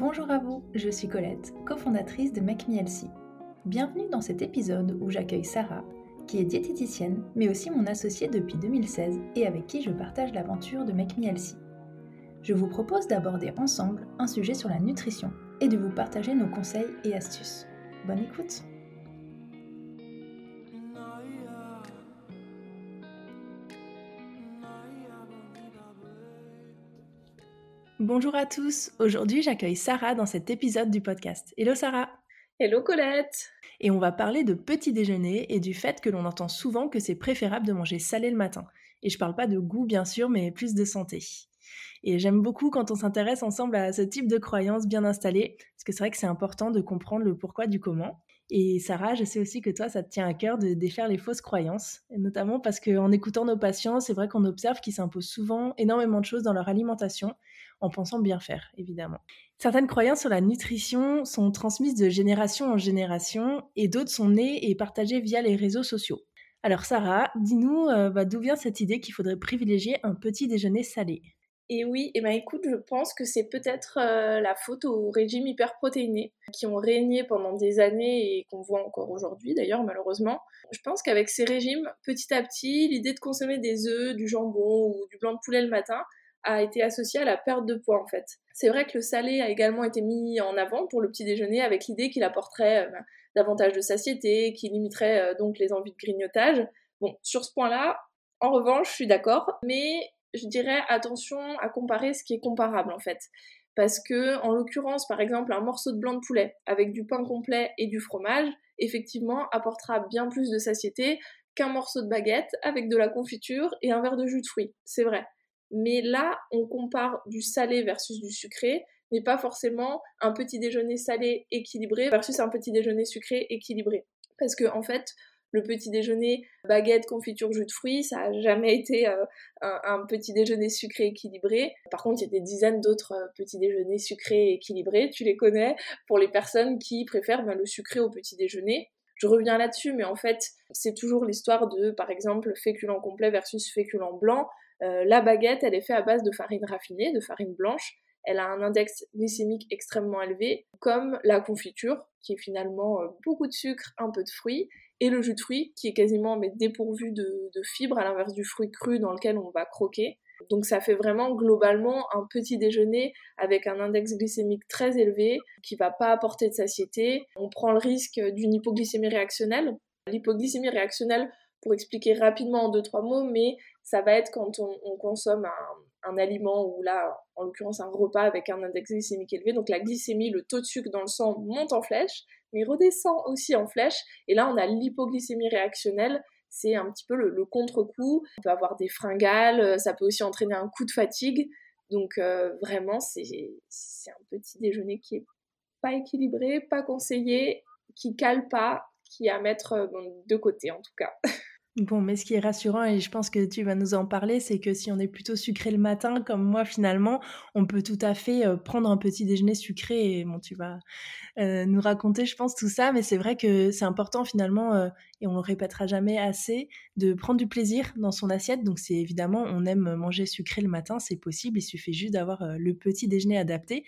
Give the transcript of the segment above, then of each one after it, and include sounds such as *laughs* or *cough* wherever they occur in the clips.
Bonjour à vous, je suis Colette, cofondatrice de Make. Bienvenue dans cet épisode où j'accueille Sarah, qui est diététicienne, mais aussi mon associée depuis 2016 et avec qui je partage l'aventure de Make. Je vous propose d'aborder ensemble un sujet sur la nutrition et de vous partager nos conseils et astuces. Bonne écoute Bonjour à tous, aujourd'hui j'accueille Sarah dans cet épisode du podcast. Hello Sarah Hello Colette Et on va parler de petit déjeuner et du fait que l'on entend souvent que c'est préférable de manger salé le matin. Et je parle pas de goût bien sûr, mais plus de santé. Et j'aime beaucoup quand on s'intéresse ensemble à ce type de croyances bien installées, parce que c'est vrai que c'est important de comprendre le pourquoi du comment. Et Sarah, je sais aussi que toi, ça te tient à cœur de défaire les fausses croyances, notamment parce qu'en écoutant nos patients, c'est vrai qu'on observe qu'ils s'imposent souvent énormément de choses dans leur alimentation, en pensant bien faire, évidemment. Certaines croyances sur la nutrition sont transmises de génération en génération, et d'autres sont nées et partagées via les réseaux sociaux. Alors Sarah, dis-nous euh, bah, d'où vient cette idée qu'il faudrait privilégier un petit déjeuner salé? Et oui, et ben écoute, je pense que c'est peut-être euh, la faute aux régimes hyperprotéinés qui ont régné pendant des années et qu'on voit encore aujourd'hui d'ailleurs malheureusement. Je pense qu'avec ces régimes, petit à petit, l'idée de consommer des œufs, du jambon ou du blanc de poulet le matin a été associée à la perte de poids en fait. C'est vrai que le salé a également été mis en avant pour le petit déjeuner avec l'idée qu'il apporterait euh, davantage de satiété, qu'il limiterait euh, donc les envies de grignotage. Bon, sur ce point-là, en revanche, je suis d'accord, mais je dirais attention à comparer ce qui est comparable en fait. Parce que, en l'occurrence, par exemple, un morceau de blanc de poulet avec du pain complet et du fromage, effectivement, apportera bien plus de satiété qu'un morceau de baguette avec de la confiture et un verre de jus de fruits. C'est vrai. Mais là, on compare du salé versus du sucré, mais pas forcément un petit déjeuner salé équilibré versus un petit déjeuner sucré équilibré. Parce que, en fait, le petit déjeuner baguette, confiture, jus de fruits, ça a jamais été euh, un, petit déjeuner sucré équilibré. Par contre, il y a des dizaines d'autres euh, petits déjeuners sucrés équilibrés, tu les connais, pour les personnes qui préfèrent ben, le sucré au petit déjeuner. Je reviens là-dessus, mais en fait, c'est toujours l'histoire de, par exemple, féculent complet versus féculent blanc. Euh, la baguette, elle est faite à base de farine raffinée, de farine blanche. Elle a un index glycémique extrêmement élevé, comme la confiture, qui est finalement beaucoup de sucre, un peu de fruits et le jus de fruits qui est quasiment mais, dépourvu de, fibres à l'inverse du fruit cru dans lequel on va croquer. Donc ça fait vraiment globalement un petit déjeuner avec un index glycémique très élevé qui va pas apporter de satiété. On prend le risque d'une hypoglycémie réactionnelle. L'hypoglycémie réactionnelle, pour expliquer rapidement en deux trois mots, mais ça va être quand on, consomme un, un, aliment ou là, en l'occurrence un repas avec un index glycémique élevé. Donc la glycémie, le taux de sucre dans le sang monte en flèche mais redescend aussi en flèche. Et là, on a l'hypoglycémie réactionnelle. C'est un petit peu le, contre-coup. On peut avoir des fringales, euh, ça peut aussi entraîner un coup de fatigue. Donc euh, vraiment, c'est un petit déjeuner qui est pas équilibré, pas conseillé, qui cale pas, qui à mettre euh, de côté en tout cas. *laughs* Bon, mais ce qui est rassurant, et je pense que tu vas nous en parler, c'est que si on est plutôt sucré le matin, comme moi finalement, on peut tout à fait euh, prendre un petit déjeuner sucré. Et bon, tu vas euh, nous raconter, je pense, tout ça, mais c'est vrai que c'est important finalement, euh, et on le répétera jamais assez, de prendre du plaisir dans son assiette. Donc c'est évidemment, on aime manger sucré le matin, c'est possible, il suffit juste d'avoir le petit déjeuner adapté.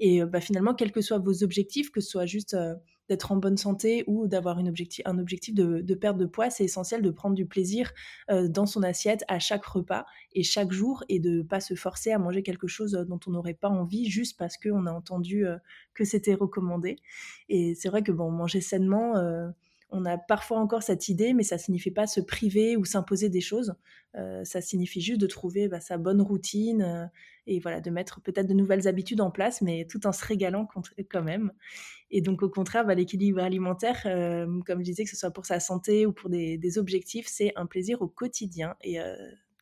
Et bah, finalement, quels que soient vos objectifs, que ce soit juste d'être en bonne santé ou d'avoir un objectif, objectif de, perte de poids, c'est essentiel de prendre du plaisir euh, dans son assiette à chaque repas et chaque jour et de ne pas se forcer à manger quelque chose dont on n'aurait pas envie juste parce qu'on a entendu euh, que c'était recommandé. Et c'est vrai que bon, manger sainement, euh, on a parfois encore cette idée, mais ça signifie pas se priver ou s'imposer des choses. Euh, ça signifie juste de trouver bah, sa bonne routine euh, et voilà de mettre peut-être de nouvelles habitudes en place, mais tout en se régalant quand même. Et donc au contraire, bah, l'équilibre alimentaire, euh, comme je disais, que ce soit pour sa santé ou pour des, des objectifs, c'est un plaisir au quotidien. Et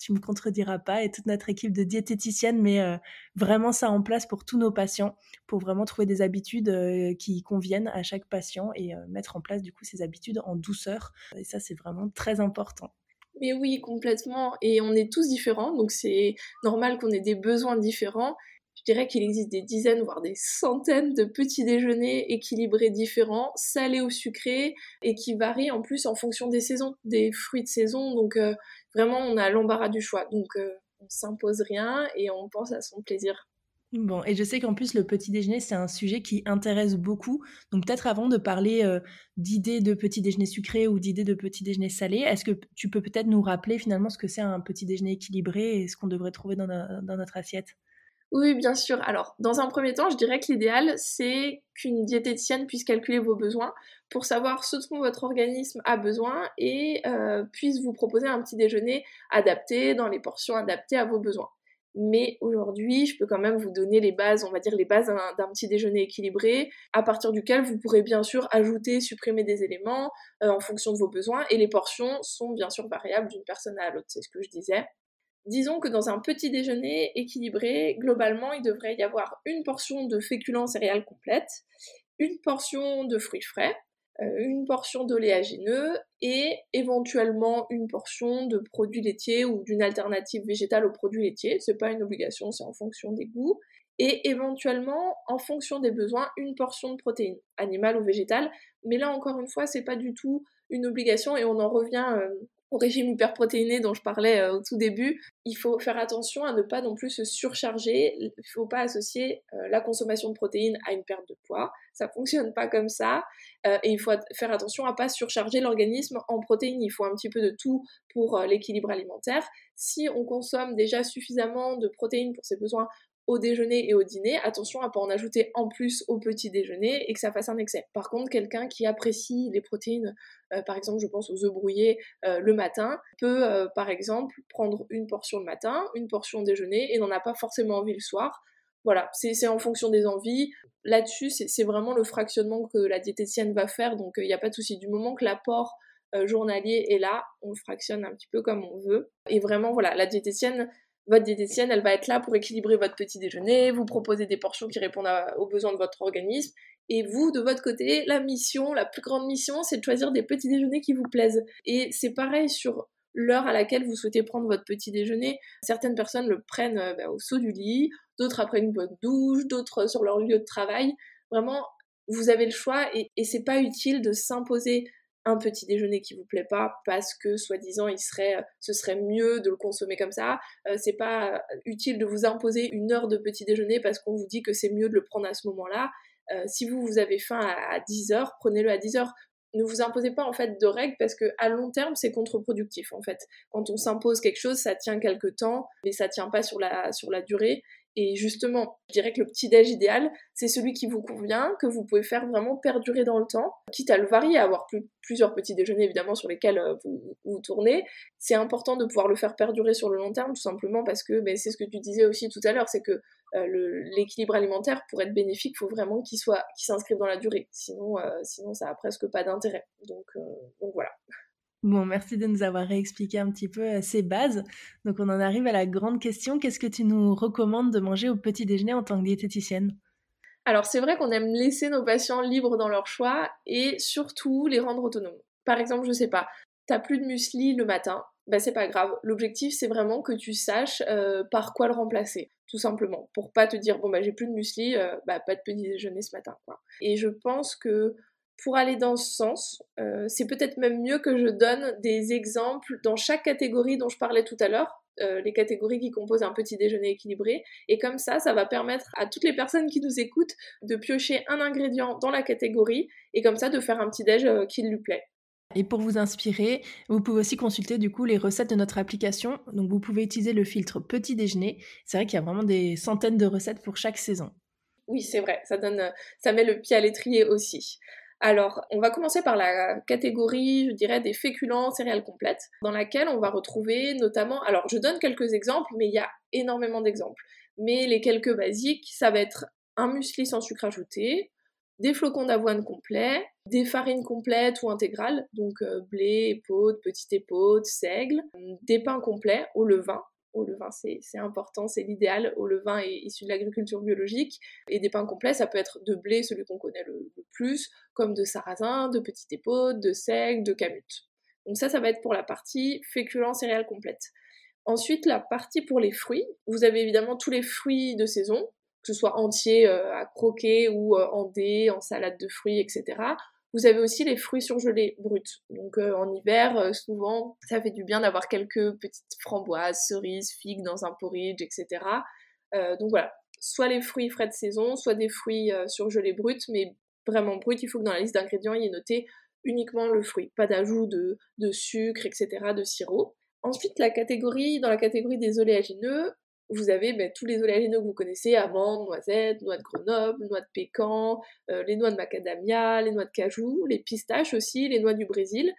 tu me contrediras pas, et toute notre équipe de diététiciennes met euh, vraiment ça en place pour tous nos patients, pour vraiment trouver des habitudes euh, qui conviennent à chaque patient et euh, mettre en place du coup ces habitudes en douceur. Et ça, c'est vraiment très important. Mais oui, complètement. Et on est tous différents, donc c'est normal qu'on ait des besoins différents. Je dirais qu'il existe des dizaines, voire des centaines de petits déjeuners équilibrés différents, salés ou sucrés, et qui varient en plus en fonction des saisons, des fruits de saison. Donc vraiment, on a l'embarras du choix. Donc, euh, on s'impose rien et on pense à son plaisir. Bon, et je sais qu'en plus, le petit déjeuner, c'est un sujet qui intéresse beaucoup. Donc, peut-être avant de parler euh, d'idées de petit déjeuner sucré ou d'idées de petit déjeuner salé, est-ce que tu peux peut-être nous rappeler finalement ce que c'est un petit déjeuner équilibré et ce qu'on devrait trouver dans notre assiette? Oui, bien sûr. Alors, dans un premier temps, je dirais que l'idéal, c'est qu'une diététicienne puisse calculer vos besoins pour savoir ce dont votre organisme a besoin et euh, puisse vous proposer un petit déjeuner adapté dans les portions adaptées à vos besoins. Mais aujourd'hui, je peux quand même vous donner les bases, on va dire les bases d'un petit déjeuner équilibré, à partir duquel vous pourrez bien sûr ajouter, supprimer des éléments euh, en fonction de vos besoins. Et les portions sont bien sûr variables d'une personne à l'autre, c'est ce que je disais. Disons que dans un petit déjeuner équilibré, globalement, il devrait y avoir une portion de féculents céréales complètes, une portion de fruits frais, euh, une portion d'oléagineux et éventuellement une portion de produits laitiers ou d'une alternative végétale aux produits laitiers. C'est pas une obligation, c'est en fonction des goûts. Et éventuellement, en fonction des besoins, une portion de protéines, animales ou végétales. Mais là, encore une fois, c'est pas du tout une obligation et on en revient euh, au régime hyperprotéiné dont je parlais euh, au tout début, il faut faire attention à ne pas non plus se surcharger. Il ne faut pas associer euh, la consommation de protéines à une perte de poids. Ça fonctionne pas comme ça. Euh, et il faut faire attention à pas surcharger l'organisme en protéines. Il faut un petit peu de tout pour l'équilibre alimentaire. Si on consomme déjà suffisamment de protéines pour ses besoins au déjeuner et au dîner, attention à pas en ajouter en plus au petit déjeuner et que ça fasse un excès. Par contre, quelqu'un qui apprécie les protéines, euh, par exemple, je pense aux œufs brouillés euh, le matin, peut euh, par exemple prendre une portion le matin, une portion au déjeuner et n'en a pas forcément envie le soir. Voilà, c'est en fonction des envies. Là-dessus, c'est vraiment le fractionnement que la diététicienne va faire, donc il n'y a pas de souci. Du moment que l'apport journalier est là, on le fractionne un petit peu comme on veut. Et vraiment, voilà, la diététicienne votre diététicienne, elle va être là pour équilibrer votre petit déjeuner, vous proposer des portions qui répondent aux besoins de votre organisme. Et vous, de votre côté, la mission, la plus grande mission, c'est de choisir des petits déjeuners qui vous plaisent. Et c'est pareil sur l'heure à laquelle vous souhaitez prendre votre petit déjeuner. Certaines personnes le prennent euh, bah, au saut du lit, d'autres après une bonne douche, d'autres sur leur lieu de travail. Vraiment, vous avez le choix et, et c'est pas utile de s'imposer un petit déjeuner qui vous plaît pas parce que soi-disant il serait euh, ce serait mieux de le consommer comme ça euh, c'est pas utile de vous imposer une heure de petit déjeuner parce qu'on vous dit que c'est mieux de le prendre à ce moment-là. Euh, si vous vous avez faim à, 10 heures prenez-le à 10 heures. Ne vous imposez pas en fait de règles parce que à long terme c'est contre-productif en fait. Quand on s'impose quelque chose ça tient quelque temps mais ça tient pas sur la sur la durée et justement, je dirais que le petit déj idéal, c'est celui qui vous convient, que vous pouvez faire vraiment perdurer dans le temps, quitte à le varier, à avoir plusieurs petits déjeuners évidemment sur lesquels euh, vous, vous tournez. C'est important de pouvoir le faire perdurer sur le long terme, tout simplement parce que ben, c'est ce que tu disais aussi tout à l'heure, c'est que euh, l'équilibre alimentaire, pour être bénéfique, il faut vraiment qu'il soit, qu'il s'inscrive dans la durée. Sinon, euh, sinon ça a presque pas d'intérêt. Donc, donc voilà. Bon, merci de nous avoir réexpliqué un petit peu euh, ces bases. Donc, on en arrive à la grande question. Qu'est-ce que tu nous recommandes de manger au petit déjeuner en tant que diététicienne? Alors, c'est vrai qu'on aime laisser nos patients libres dans leur choix et surtout les rendre autonomes. Par exemple, je sais pas, t'as plus de muesli le matin, bah c'est pas grave. L'objectif, c'est vraiment que tu saches euh, par quoi le remplacer, tout simplement. Pour pas te dire, bon, bah j'ai plus de muesli, euh, bah pas de petit déjeuner ce matin. Et je pense que pour aller dans ce sens, euh, c'est peut-être même mieux que je donne des exemples dans chaque catégorie dont je parlais tout à l'heure, euh, les catégories qui composent un petit déjeuner équilibré. Et comme ça, ça va permettre à toutes les personnes qui nous écoutent de piocher un ingrédient dans la catégorie et comme ça de faire un petit déj euh, qui lui plaît. Et pour vous inspirer, vous pouvez aussi consulter du coup les recettes de notre application. Donc vous pouvez utiliser le filtre petit déjeuner. C'est vrai qu'il y a vraiment des centaines de recettes pour chaque saison. Oui, c'est vrai, ça donne, ça met le pied à l'étrier aussi. Alors, on va commencer par la catégorie, je dirais, des féculents céréales complètes, dans laquelle on va retrouver notamment, alors je donne quelques exemples, mais il y a énormément d'exemples. Mais les quelques basiques, ça va être un muesli sans sucre ajouté, des flocons d'avoine complets, des farines complètes ou intégrales, donc euh, blé, épaule, petite épaule, seigle, des pains complets au levain, au levain, c'est important, c'est l'idéal. Au levain est issu de l'agriculture biologique. Et des pains complets, ça peut être de blé, celui qu'on connaît le, plus, comme de sarrasin, de petite épaule, de seigle, de camute. Donc ça, ça va être pour la partie féculent céréales complète. Ensuite, la partie pour les fruits. Vous avez évidemment tous les fruits de saison, que ce soit entiers euh, à croquer ou euh, en dés, en salade de fruits, etc. Vous avez aussi les fruits surgelés bruts. Donc euh, en hiver, euh, souvent, ça fait du bien d'avoir quelques petites framboises, cerises, figues dans un porridge, etc. Euh, donc voilà, soit les fruits frais de saison, soit des fruits surgelés bruts, mais vraiment bruts, il faut que dans la liste d'ingrédients, il y ait noté uniquement le fruit, pas d'ajout de, de sucre, etc., de sirop. Ensuite, la catégorie, dans la catégorie des oléagineux, vous avez ben, tous les oléagineux que vous connaissez, amandes, noisettes, noix de Grenoble, noix de pécan, euh, les noix de macadamia, les noix de cajou, les pistaches aussi, les noix du Brésil,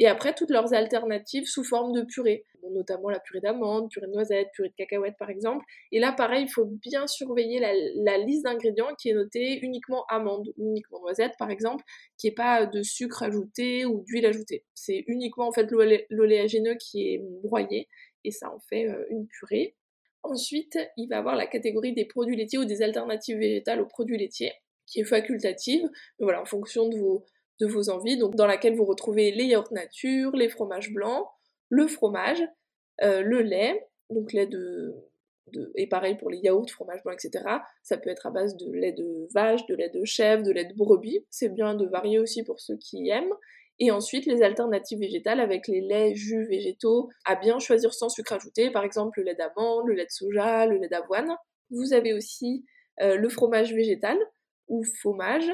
et après toutes leurs alternatives sous forme de purée, notamment la purée d'amandes, purée de noisettes, purée de cacahuètes par exemple. Et là, pareil, il faut bien surveiller la, liste d'ingrédients qui est notée uniquement amandes ou uniquement noisettes par exemple, qui n'est pas de sucre ajouté ou d'huile ajoutée. C'est uniquement en fait l'oléagineux qui est broyé et ça en fait euh, une purée. Ensuite, il va avoir la catégorie des produits laitiers ou des alternatives végétales aux produits laitiers, qui est facultative, voilà, en fonction de vos, envies, dans laquelle vous retrouvez les yaourts nature, les fromages blancs, le fromage, euh, le lait, donc lait de, et pareil pour les yaourts, fromage blanc, etc. Ça peut être à base de lait de vache, de lait de chèvre, de lait de brebis. C'est bien de varier aussi pour ceux qui aiment. Et ensuite, les alternatives végétales avec les laits, jus végétaux à bien choisir sans sucre ajouté, par exemple le lait d'amande, le lait de soja, le lait d'avoine. Vous avez aussi euh, le fromage végétal ou fromage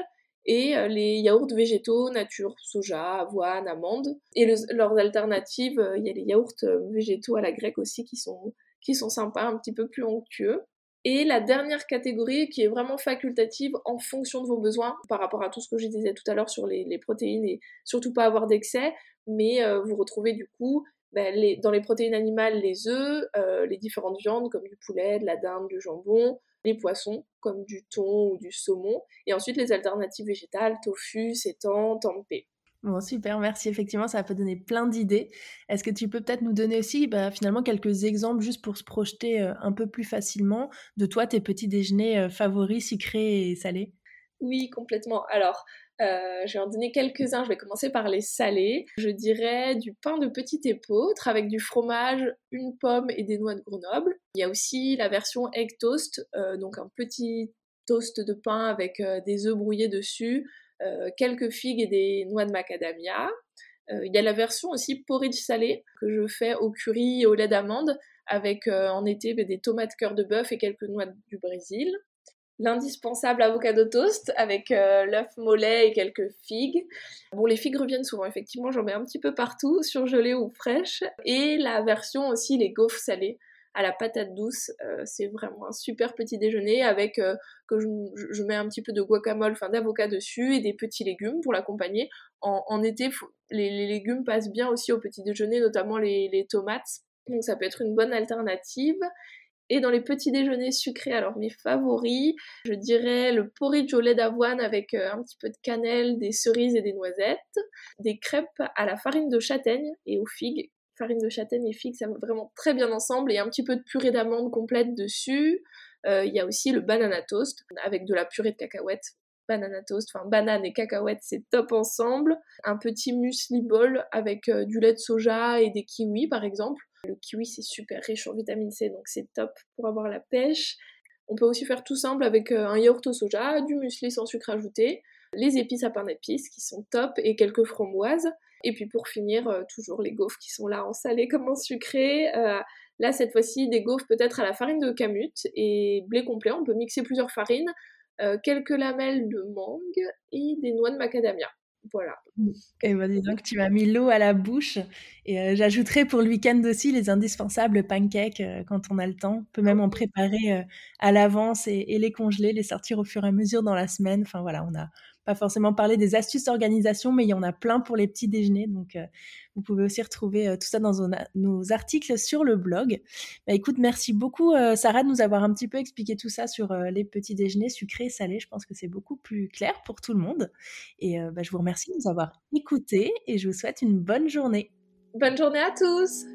et euh, les yaourts végétaux, nature, soja, avoine, amande. Et leurs alternatives, euh, il y a les yaourts végétaux à la grecque aussi qui sont, qui sont sympas, un petit peu plus onctueux. Et la dernière catégorie qui est vraiment facultative en fonction de vos besoins par rapport à tout ce que je disais tout à l'heure sur les, protéines et surtout pas avoir d'excès, mais euh, vous retrouvez du coup ben, dans les protéines animales les œufs, euh, les différentes viandes comme du poulet, de la dinde, du jambon, les poissons comme du thon ou du saumon, et ensuite les alternatives végétales, tofu, sétan, tempeh. Bon, super, merci. Effectivement, ça peut donner plein d'idées. Est-ce que tu peux peut-être nous donner aussi bah, finalement quelques exemples juste pour se projeter euh, un peu plus facilement de toi, tes petits déjeuners euh, favoris, sucrés et salés? Oui, complètement. Alors, euh, je vais en donner quelques-uns. Je vais commencer par les salés. Je dirais du pain de petit épeautre avec du fromage, une pomme et des noix de Grenoble. Il y a aussi la version egg toast, donc un petit toast de pain avec des œufs brouillés dessus, euh, quelques figues et des noix de macadamia. Euh, il y a la version aussi porridge salé que je fais au curry et au lait d'amande avec euh, en été ben, des tomates cœur de bœuf et quelques noix du Brésil l'indispensable avocado toast avec l'œuf mollet et quelques figues. Bon, les figues reviennent souvent, effectivement, j'en mets un petit peu partout, surgelées ou fraîches. Et la version aussi, les gaufres salées à la patate douce. Euh, c'est vraiment un super petit déjeuner avec euh, que je, mets un petit peu de guacamole, enfin d'avocat dessus et des petits légumes pour l'accompagner. En, été, les, légumes passent bien aussi au petit déjeuner, notamment les, tomates. Donc ça peut être une bonne alternative. Et dans les petits déjeuners sucrés, alors mes favoris, je dirais le porridge au lait d'avoine avec euh, un petit peu de cannelle, des cerises et des noisettes, des crêpes à la farine de châtaigne et aux figues farine de châtaigne et figue, ça va vraiment très bien ensemble, et un petit peu de purée d'amande complète dessus. Euh, il y a aussi le banana toast avec de la purée de cacahuètes. Banana toast, enfin banane et cacahuètes, c'est top ensemble. Un petit muesli bol avec euh, du lait de soja et des kiwis par exemple. Le kiwi c'est super riche en vitamine C, donc c'est top pour avoir la pêche. On peut aussi faire tout simple avec euh, un yaourt au soja, du muesli sans sucre ajouté, les épices à pain d'épices qui sont top et quelques framboises. Et puis pour finir, euh, toujours les gaufres qui sont là en salé comme en sucré. Euh, là, cette fois-ci, des gaufres peut-être à la farine de camute et blé complet. On peut mixer plusieurs farines, euh, quelques lamelles de mangue et des noix de macadamia. Voilà. Et ben dis donc, tu m'as mis l'eau à la bouche. Et j'ajouterai pour le week-end aussi les indispensables pancakes quand on a le temps. On peut même en préparer à l'avance et, et, les congeler, les sortir au fur et à mesure dans la semaine. Enfin voilà, on a pas forcément parler des astuces d'organisation, mais il y en a plein pour les petits déjeuners. Donc, euh, vous pouvez aussi retrouver euh, tout ça dans nos, articles sur le blog. Bah, écoute, merci beaucoup, euh, Sarah, de nous avoir un petit peu expliqué tout ça sur les petits déjeuners sucrés et salés. Je pense que c'est beaucoup plus clair pour tout le monde. Et bah, je vous remercie de nous avoir écoutés et je vous souhaite une bonne journée. Bonne journée à tous!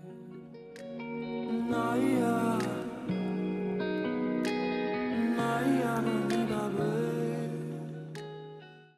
Naya.